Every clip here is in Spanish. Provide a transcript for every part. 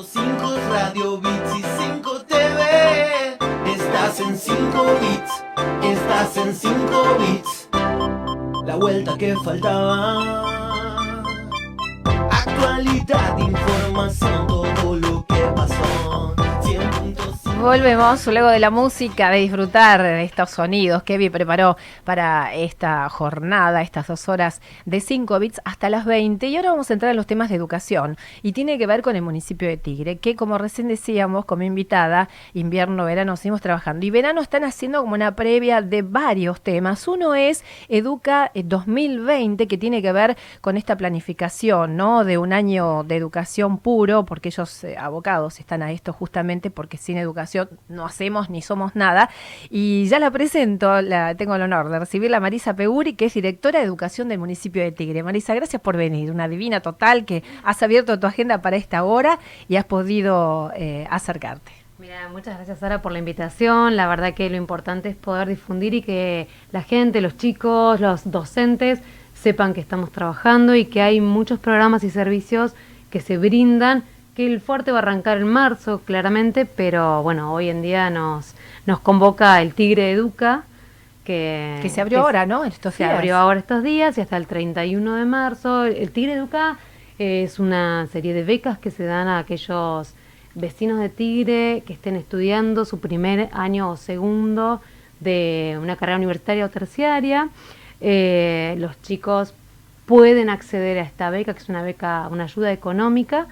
100.5 Radio Bits y 5 TV. Estás en 5 bits, estás en 5 bits. La vuelta que faltaba. Actualidad, información, todo lo que pasó. 100.5 Volvemos luego de la música, de disfrutar de estos sonidos que Evi preparó para esta jornada, estas dos horas de 5 bits hasta las 20. Y ahora vamos a entrar en los temas de educación. Y tiene que ver con el municipio de Tigre, que como recién decíamos, como invitada, invierno, verano, seguimos trabajando. Y verano están haciendo como una previa de varios temas. Uno es Educa 2020, que tiene que ver con esta planificación, ¿no? De un año de educación puro, porque ellos eh, abocados están a esto justamente porque sin educación no hacemos ni somos nada. Y ya la presento, la, tengo el honor de recibir a Marisa Peguri, que es directora de educación del municipio de Tigre. Marisa, gracias por venir, una divina total que has abierto tu agenda para esta hora y has podido eh, acercarte. Mira, muchas gracias Sara por la invitación. La verdad que lo importante es poder difundir y que la gente, los chicos, los docentes sepan que estamos trabajando y que hay muchos programas y servicios que se brindan que el fuerte va a arrancar en marzo, claramente, pero bueno, hoy en día nos, nos convoca el Tigre Educa, que, Que se abrió ahora, ¿no? Estos se días. abrió ahora estos días y hasta el 31 de marzo. El Tigre Educa es una serie de becas que se dan a aquellos vecinos de Tigre que estén estudiando su primer año o segundo de una carrera universitaria o terciaria. Eh, los chicos pueden acceder a esta beca, que es una beca, una ayuda económica.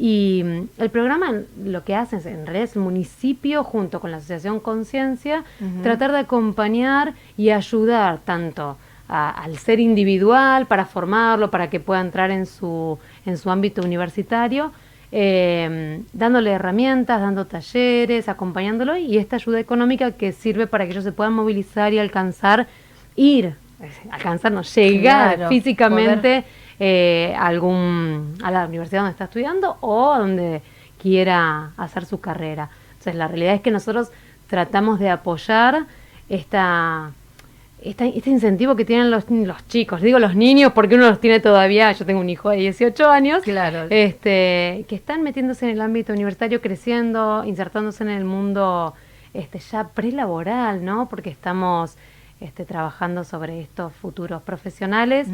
Y mm, el programa lo que hace es, en realidad es el municipio junto con la Asociación Conciencia, tratar de acompañar y ayudar tanto a- al ser individual para formarlo, para que pueda entrar en su, en su ámbito universitario, eh, dándole herramientas, dando talleres, acompañándolo y esta ayuda económica que sirve para que ellos se puedan movilizar y alcanzar, ir, alcanzarnos, llegar Claro, físicamente eh, a algún, a la universidad donde está estudiando o a donde quiera hacer su carrera. Entonces, la realidad es que nosotros tratamos de apoyar esta, esta- este incentivo que tienen los, los chicos. Digo los niños porque uno los tiene todavía, yo tengo un hijo de 18 años, Claro. este, que están metiéndose en el ámbito universitario, creciendo, insertándose en el mundo este, ya prelaboral, ¿no? Porque estamos este, trabajando sobre estos futuros profesionales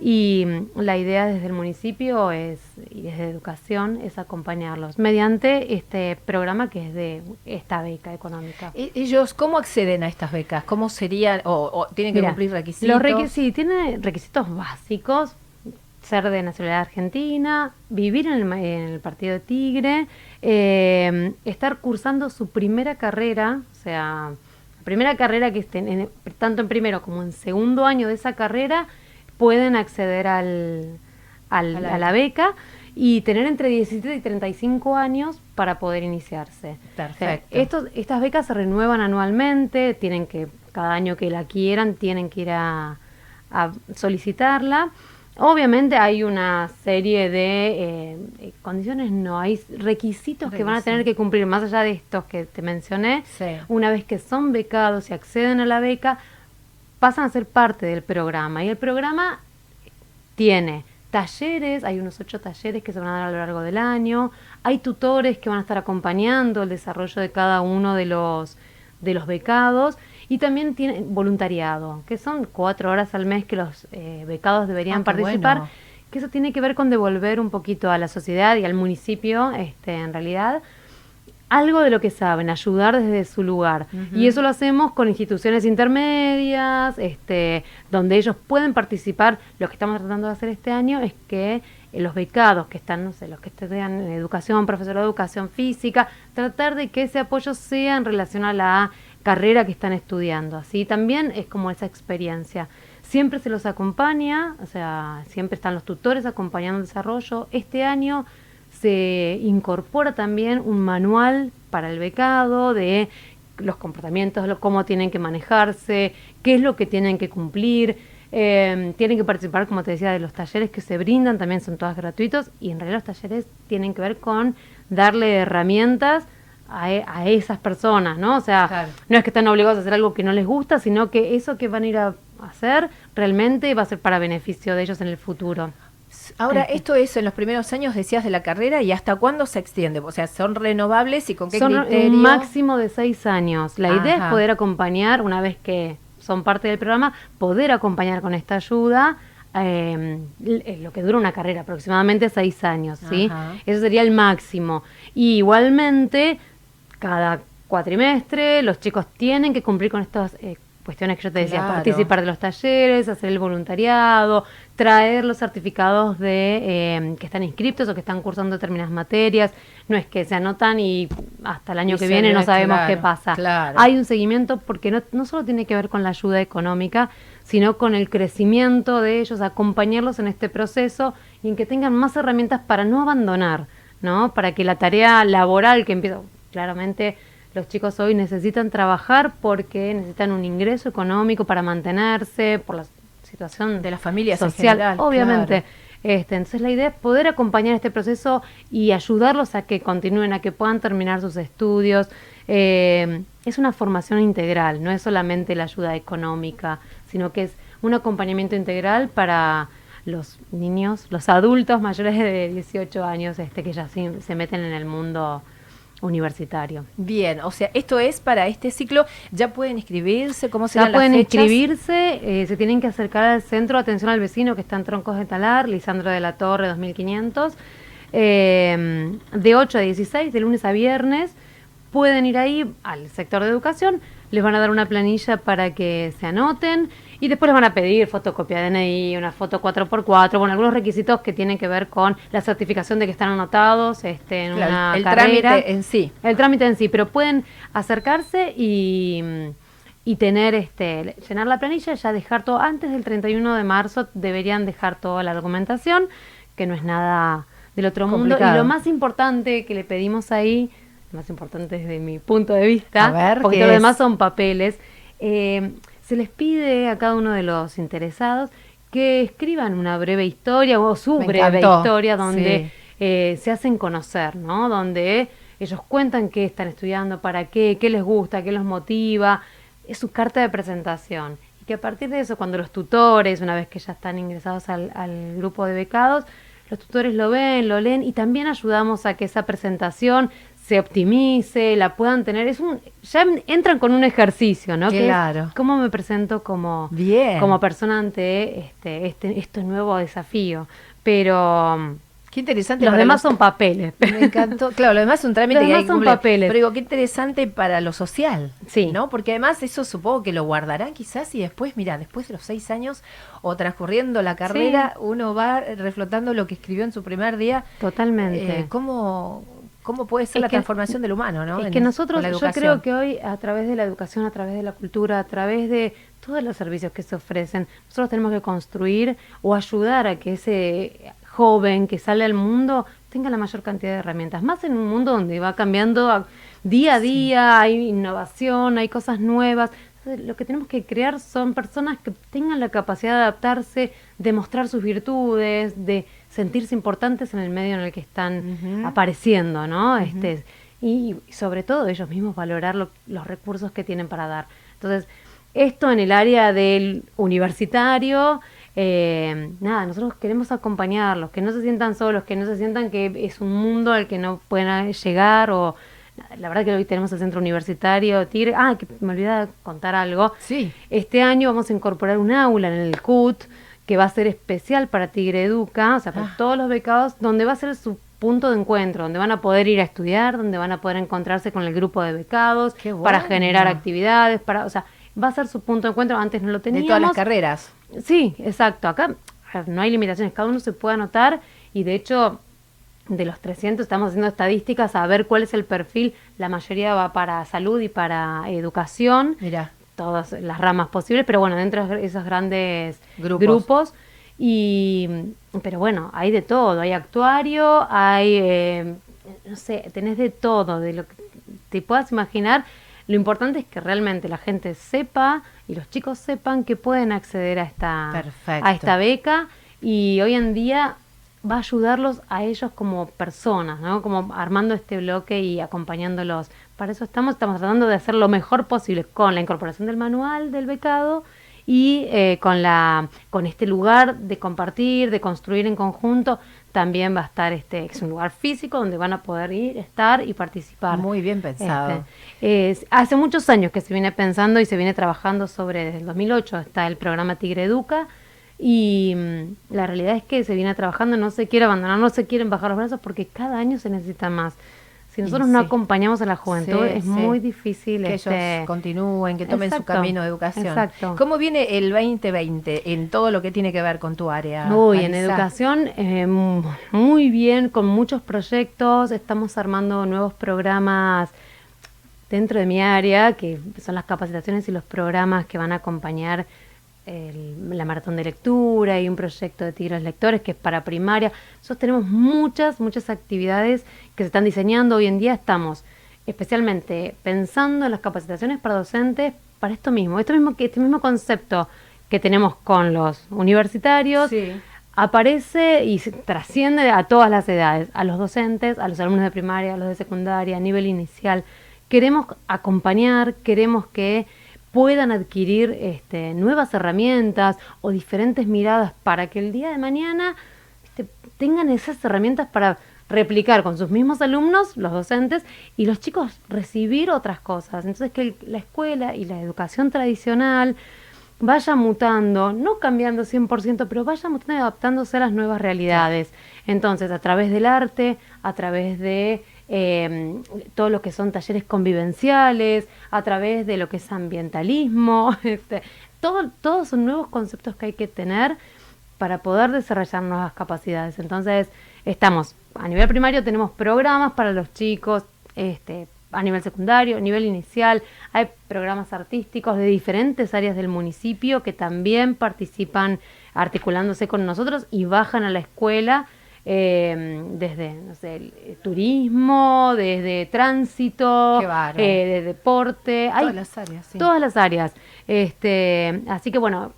y mm, la idea desde el municipio es, y desde educación es acompañarlos mediante este programa que es de esta beca económica. ¿Ellos cómo acceden a estas becas? ¿Cómo serían? ¿O, o tienen que Mira, cumplir requisitos? Los requisitos, tiene requisitos básicos, ser de nacionalidad argentina, vivir en el, en el partido de Tigre, eh, estar cursando su primera carrera, o sea, primera carrera que estén, en- tanto en primero como en segundo año de esa carrera, pueden acceder al, al- A la a la beca y tener entre 17 y 35 años para poder iniciarse. Perfecto. O sea, estos, estas becas se renuevan anualmente, tienen que, cada año que la quieran, tienen que ir a, a solicitarla. Obviamente hay una serie de eh, eh, condiciones, no, hay requisitos que van a tener que cumplir, más allá de estos que te mencioné. Sí. Una vez que son becados y acceden a la beca, pasan a ser parte del programa. Y el programa tiene talleres, hay unos ocho talleres que se van a dar a lo largo del año, hay tutores que van a estar acompañando el desarrollo de cada uno de los, de los becados y también tiene voluntariado, que son cuatro horas al mes que los eh, becados deberían Ah, participar, bueno. que eso tiene que ver con devolver un poquito a la sociedad y al municipio, este, en realidad, algo de lo que saben, ayudar desde su lugar. Y eso lo hacemos con instituciones intermedias, este, donde ellos pueden participar. Lo que estamos tratando de hacer este año es que eh, los becados que están, no sé, los que estudian en educación, profesor de educación física, tratar de que ese apoyo sea en relación a la carrera que están estudiando. Así también es como esa experiencia. Siempre se los acompaña, o sea, siempre están los tutores acompañando el desarrollo. Este año se incorpora también un manual para el becado de los comportamientos, cómo tienen que manejarse, qué es lo que tienen que cumplir. Eh, tienen que participar, como te decía, de los talleres que se brindan, también son todos gratuitos y en realidad los talleres tienen que ver con darle herramientas a, e- a esas personas, ¿no? O sea, Claro. no es que están obligados a hacer algo que no les gusta, sino que eso que van a ir a hacer realmente va a ser para beneficio de ellos en el futuro. Ahora, esto es en los primeros años, decías, de la carrera y hasta cuándo se extiende. O sea, son renovables y con qué Son criterio. un máximo de seis años. La idea es poder acompañar, una vez que son parte del programa, poder acompañar con esta ayuda eh, l- lo que dura una carrera, aproximadamente seis años, ¿sí? Ajá. Eso sería el máximo. Y igualmente, cada cuatrimestre, los chicos tienen que cumplir con estas eh, cuestiones que yo te decía, Claro. participar de los talleres, hacer el voluntariado, traer los certificados de eh, que están inscriptos o que están cursando determinadas materias. No es que se anotan y hasta el año Y que viene no sabemos claro, qué pasa. claro. Hay un seguimiento porque no, no solo tiene que ver con la ayuda económica, sino con el crecimiento de ellos, acompañarlos en este proceso y en que tengan más herramientas para no abandonar, ¿no? Para que la tarea laboral que empieza, claramente los chicos hoy necesitan trabajar porque necesitan un ingreso económico para mantenerse, por la situación De las familias en social, general, obviamente. claro. Este, entonces la idea es poder acompañar este proceso y ayudarlos a que continúen, a que puedan terminar sus estudios. Eh, es una formación integral, no es solamente la ayuda económica, sino que es un acompañamiento integral para los niños, los adultos mayores de 18 años este, que ya se meten en el mundo universitario. Bien, o sea, esto es para este ciclo. ¿Ya pueden inscribirse? ¿Cómo Ya serán pueden las fechas? inscribirse, eh, se tienen que acercar al Centro de Atención al Vecino que está en Troncos de Talar, Lisandro de la Torre 2500, eh, de 8 a 16, de lunes a viernes. Pueden ir ahí al sector de educación, les van a dar una planilla para que se anoten y después les van a pedir fotocopia de DNI, una foto 4x4, bueno, algunos requisitos que tienen que ver con la certificación de que están anotados este, en Claro, una el carrera. trámite en sí. El trámite en sí, pero pueden acercarse y, y tener este llenar la planilla, ya dejar todo antes del 31 de marzo deberían dejar toda la documentación, que no es nada del otro mundo y lo más importante que le pedimos ahí, lo más importante desde mi punto de vista, A ver, porque ¿qué lo demás son papeles, eh, se les pide a cada uno de los interesados que escriban una breve historia o su Me breve encantó, historia donde sí. eh, se hacen conocer, ¿no? Donde ellos cuentan qué están estudiando, para qué, qué les gusta, qué los motiva. Es su carta de presentación. Y que a partir de eso, cuando los tutores, una vez que ya están ingresados al, al grupo de becados, los tutores lo ven, lo leen y también ayudamos a que esa presentación se optimice, la puedan tener. Es un, ya entran con un ejercicio, ¿no? Que es Claro. cómo me presento como, Bien. como persona ante este, este, este nuevo desafío. Pero um, Qué interesante. los demás son papeles. Me encantó. Claro, lo demás es un trámite Los que hay demás que son cumplir. papeles. Pero digo, qué interesante para lo social. Sí. ¿No? Porque además eso supongo que lo guardarán quizás y después, mira, después de los seis años o transcurriendo la carrera, uno va reflotando lo que escribió en su primer día. Totalmente. Eh, ¿cómo, ¿Cómo puede ser Es la que- transformación del humano, no? Es En- que nosotros, yo creo que hoy a través de la educación, a través de la cultura, a través de todos los servicios que se ofrecen, nosotros tenemos que construir o ayudar a que ese joven que sale al mundo tenga la mayor cantidad de herramientas, más en un mundo donde va cambiando día a día, hay innovación, hay cosas nuevas. Entonces, lo que tenemos que crear son personas que tengan la capacidad de adaptarse, de mostrar sus virtudes, de sentirse importantes en el medio en el que están apareciendo, ¿no? Este, y, y sobre todo ellos mismos valorar lo- los recursos que tienen para dar. Entonces, esto en el área del universitario, eh, nada, nosotros queremos acompañarlos, que no se sientan solos, que no se sientan que es un mundo al que no pueden llegar o... La verdad que hoy tenemos el centro universitario Tigre. Ah, que me olvidaba contar algo. Sí. Este año vamos a incorporar un aula en el CUT que va a ser especial para Tigre Educa, o sea, para Ah. todos los becados, donde va a ser su punto de encuentro, donde van a poder ir a estudiar, donde van a poder encontrarse con el grupo de becados, para generar actividades, para, o sea, va a ser su punto de encuentro. Antes no lo De teníamos. todas las carreras. Sí, exacto. Acá no hay limitaciones, cada uno se puede anotar y de hecho de los 300 estamos haciendo estadísticas a ver cuál es el perfil. La mayoría va para salud y para educación, Mira. Todas las ramas posibles, pero bueno, dentro de esos grandes Grupos. grupos. y, pero bueno, hay de todo, hay actuario, hay, eh, no sé, tenés de todo, de lo que te puedas imaginar. Lo importante es que realmente la gente sepa y los chicos sepan que pueden acceder a esta, Perfecto. a esta beca y hoy en día va a ayudarlos a ellos como personas, ¿no? Como armando este bloque y acompañándolos. Para eso estamos, estamos tratando de hacer lo mejor posible con la incorporación del manual del becado y eh, con, la, con este lugar de compartir, de construir en conjunto, también va a estar este es un lugar físico donde van a poder ir, estar y participar. Muy bien pensado. Este, hace muchos años que se viene pensando y se viene trabajando sobre, desde el 2008 está el programa Tigre Educa y mm, la realidad es que se viene trabajando, no se quiere abandonar, no se quieren bajar los brazos porque cada año se necesita más si nosotros no acompañamos a la juventud, es muy difícil que este... ellos continúen, que tomen su camino de educación. Exacto. ¿Cómo viene el 2020 en todo lo que tiene que ver con tu área? Uy, en educación eh, muy bien, con muchos proyectos, estamos armando nuevos programas dentro de mi área, que son las capacitaciones y los programas que van a acompañar la maratón de lectura y un proyecto de Tigres Lectores que es para primaria. Nosotros tenemos muchas, muchas actividades que se están diseñando. Hoy en día estamos especialmente pensando en las capacitaciones para docentes para esto mismo, esto mismo, este mismo concepto que tenemos con los universitarios. Aparece y trasciende a todas las edades, a los docentes, a los alumnos de primaria, a los de secundaria, a nivel inicial. Queremos acompañar, queremos que puedan adquirir este, nuevas herramientas o diferentes miradas para que el día de mañana este, tengan esas herramientas para replicar con sus mismos alumnos, los docentes, y los chicos recibir otras cosas. Entonces que la escuela y la educación tradicional vaya mutando, no cambiando 100%, pero vaya mutando y adaptándose a las nuevas realidades. Entonces, a través del arte, a través de eh, todo lo que son talleres convivenciales, a través de lo que es ambientalismo, este, todo, todos son nuevos conceptos que hay que tener para poder desarrollar nuevas capacidades. Entonces, estamos, a nivel primario tenemos programas para los chicos, este, a nivel secundario, a nivel inicial, hay programas artísticos de diferentes áreas del municipio que también participan articulándose con nosotros y bajan a la escuela eh, desde no sé, el eh, turismo, desde tránsito, eh, de deporte, todas las áreas, sí. todas las áreas. Este, así que bueno,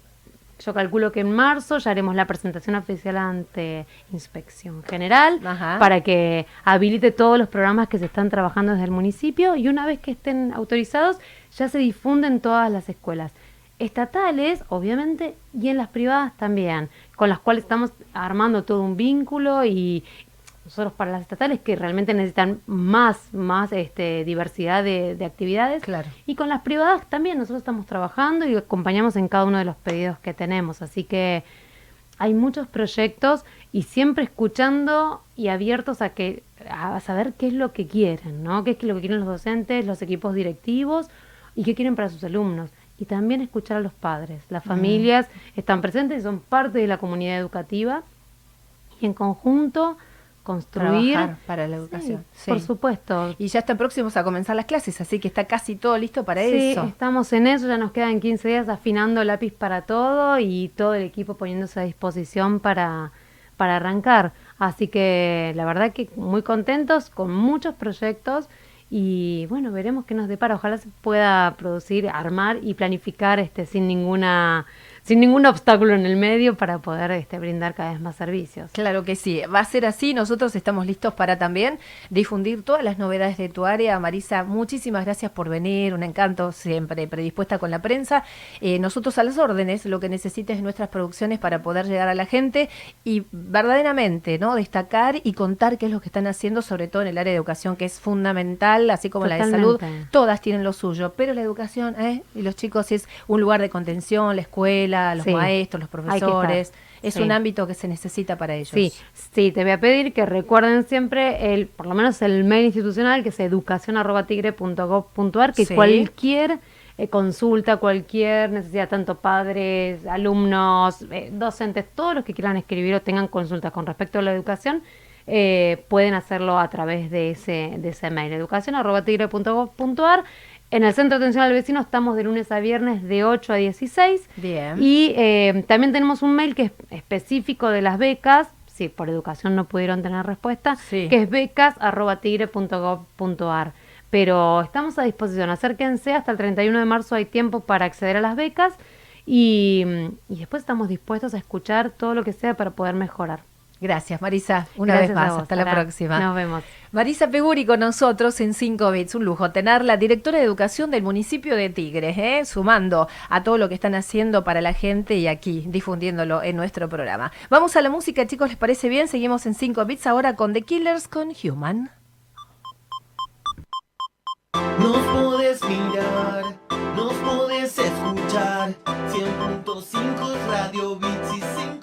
yo calculo que en marzo ya haremos la presentación oficial ante Inspección General para que habilite todos los programas que se están trabajando desde el municipio y una vez que estén autorizados ya se difunden todas las escuelas estatales, obviamente, y en las privadas también, con las cuales estamos armando todo un vínculo y nosotros para las estatales que realmente necesitan más, más este, diversidad de, actividades. Claro. Y con las privadas también nosotros estamos trabajando y acompañamos en cada uno de los pedidos que tenemos. Así que hay muchos proyectos y siempre escuchando y abiertos a que a saber qué es lo que quieren, ¿no? Qué es lo que quieren los docentes, los equipos directivos y qué quieren para sus alumnos y también escuchar a los padres. Las familias están presentes y son parte de la comunidad educativa y en conjunto construir para la educación. Por supuesto. Y ya están próximos a comenzar las clases, así que está casi todo listo para sí, eso. estamos en eso, ya nos quedan 15 días afinando lápiz para todo y todo el equipo poniéndose a disposición para, para arrancar. Así que la verdad que muy contentos con muchos proyectos y bueno, veremos qué nos depara. Ojalá se pueda producir, armar y planificar este sin ninguna sin ningún obstáculo en el medio para poder este, brindar cada vez más servicios. Claro que sí, va a ser así. Nosotros estamos listos para también difundir todas las novedades de tu área. Marisa, muchísimas gracias por venir, un encanto siempre predispuesta con la prensa. Eh, nosotros a las órdenes, lo que necesites nuestras producciones para poder llegar a la gente y verdaderamente no destacar y contar qué es lo que están haciendo, sobre todo en el área de educación, que es fundamental, así como la de salud. Todas tienen lo suyo, pero la educación ¿eh? y los chicos es un lugar de contención, la escuela los maestros, los profesores. Es un ámbito que se necesita para ellos. Sí, sí, te voy a pedir que recuerden siempre el, por lo menos el mail institucional, que es educación.tigre.gov.ar, que cualquier eh, consulta, cualquier necesidad, tanto padres, alumnos, eh, docentes, todos los que quieran escribir o tengan consultas con respecto a la educación, eh, pueden hacerlo a través de ese, de ese mail, educación.tigre.gov.ar. En el Centro de Atención al Vecino estamos de lunes a viernes de 8 a 16. Bien. Y eh, también tenemos un mail que es específico de las becas, si por educación no pudieron tener respuesta, que es becas.tigre.gov.ar. Pero estamos a disposición, acérquense, hasta el 31 de marzo hay tiempo para acceder a las becas y, y después estamos dispuestos a escuchar todo lo que sea para poder mejorar. Gracias, Marisa. Una Gracias vez más. vos, Hasta la próxima. Nos vemos. Marisa Peguri con nosotros en 5 bits, un lujo tenerla, directora de educación del municipio de Tigres, ¿eh? sumando a todo lo que están haciendo para la gente y aquí difundiéndolo en nuestro programa. Vamos a la música, chicos, ¿les parece bien? Seguimos en 5 bits ahora con The Killers con Human. Nos podés mirar, nos podés escuchar. 100.5 Radio Bits y 5